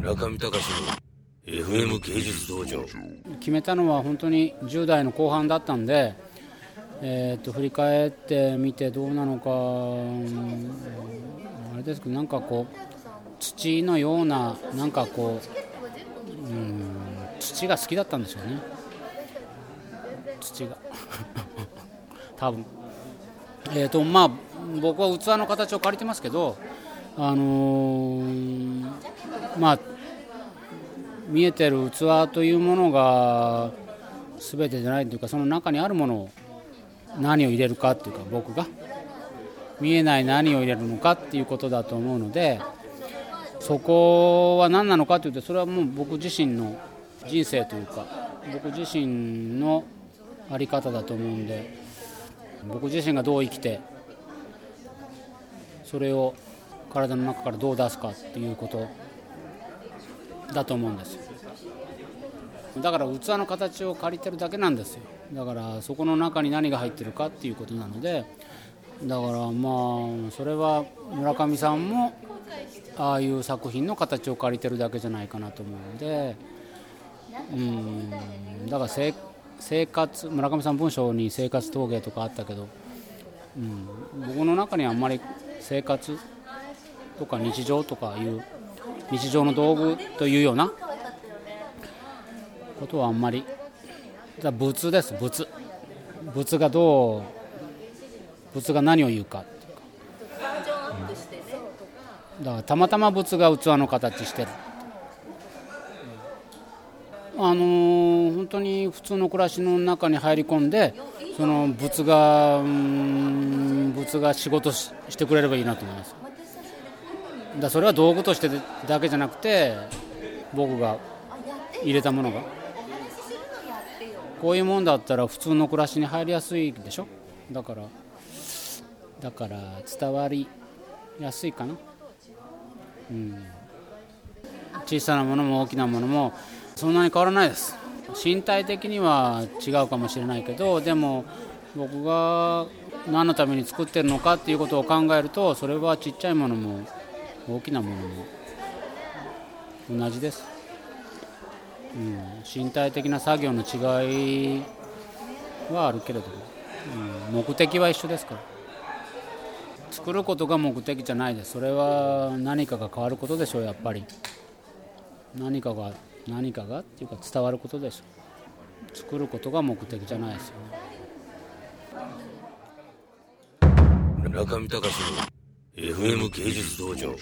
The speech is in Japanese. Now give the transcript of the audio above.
村上隆の FM 芸術道場。決めたのは本当に10代の後半だったんで、えー、と振り返ってみてどうなのか、あれですけどなんかこう土のようななんかこう、うん、土が好きだったんですよね。土が。多分。えーとまあ僕は器の形を借りてますけどあのーまあ見えてる器というものが全てじゃないというかその中にあるものを何を入れるかっていうか僕が。見えない何を入れるのかっていうことだと思うのでそこは何なのかというとそれはもう僕自身の人生というか僕自身の在り方だと思うんで僕自身がどう生きてそれを体の中からどう出すかっていうことだと思うんですよ。だから器の形を借りてるだけなんですよ。だからそこの中に何が入ってるかっていうことなのでだからまあそれは村上さんもああいう作品の形を借りてるだけじゃないかなと思うのでうん。だから生活村上さん文章に生活陶芸とかあったけど、うん、僕の中にはあんまり生活とか日常とかいう日常の道具というようなことはあんまりじゃ仏です仏仏がどう仏が何を言うかうか、だからたまたま仏が器の形してる。あのー、本当に普通の暮らしの中に入り込んでその仏が仏が仕事ししてくれればいいなと思います。だそれは道具としてだけじゃなくて僕が入れたものが。こういうもんだったら普通の暮らしに入りやすいでしょ？だからだから伝わりやすいかな。うん。小さなものも大きなものもそんなに変わらないです。身体的には違うかもしれないけどでも僕が何のために作ってるのかっていうことを考えるとそれはちっちゃいものも大きなものも同じです、うん、身体的な作業の違いはあるけれども、うん、目的は一緒ですから。作ることが目的じゃないです。それは何かが変わることでしょうやっぱり。何かが何かがっていうか伝わることでしょう。作ることが目的じゃないですよ。ね村上隆の FM 芸術道場。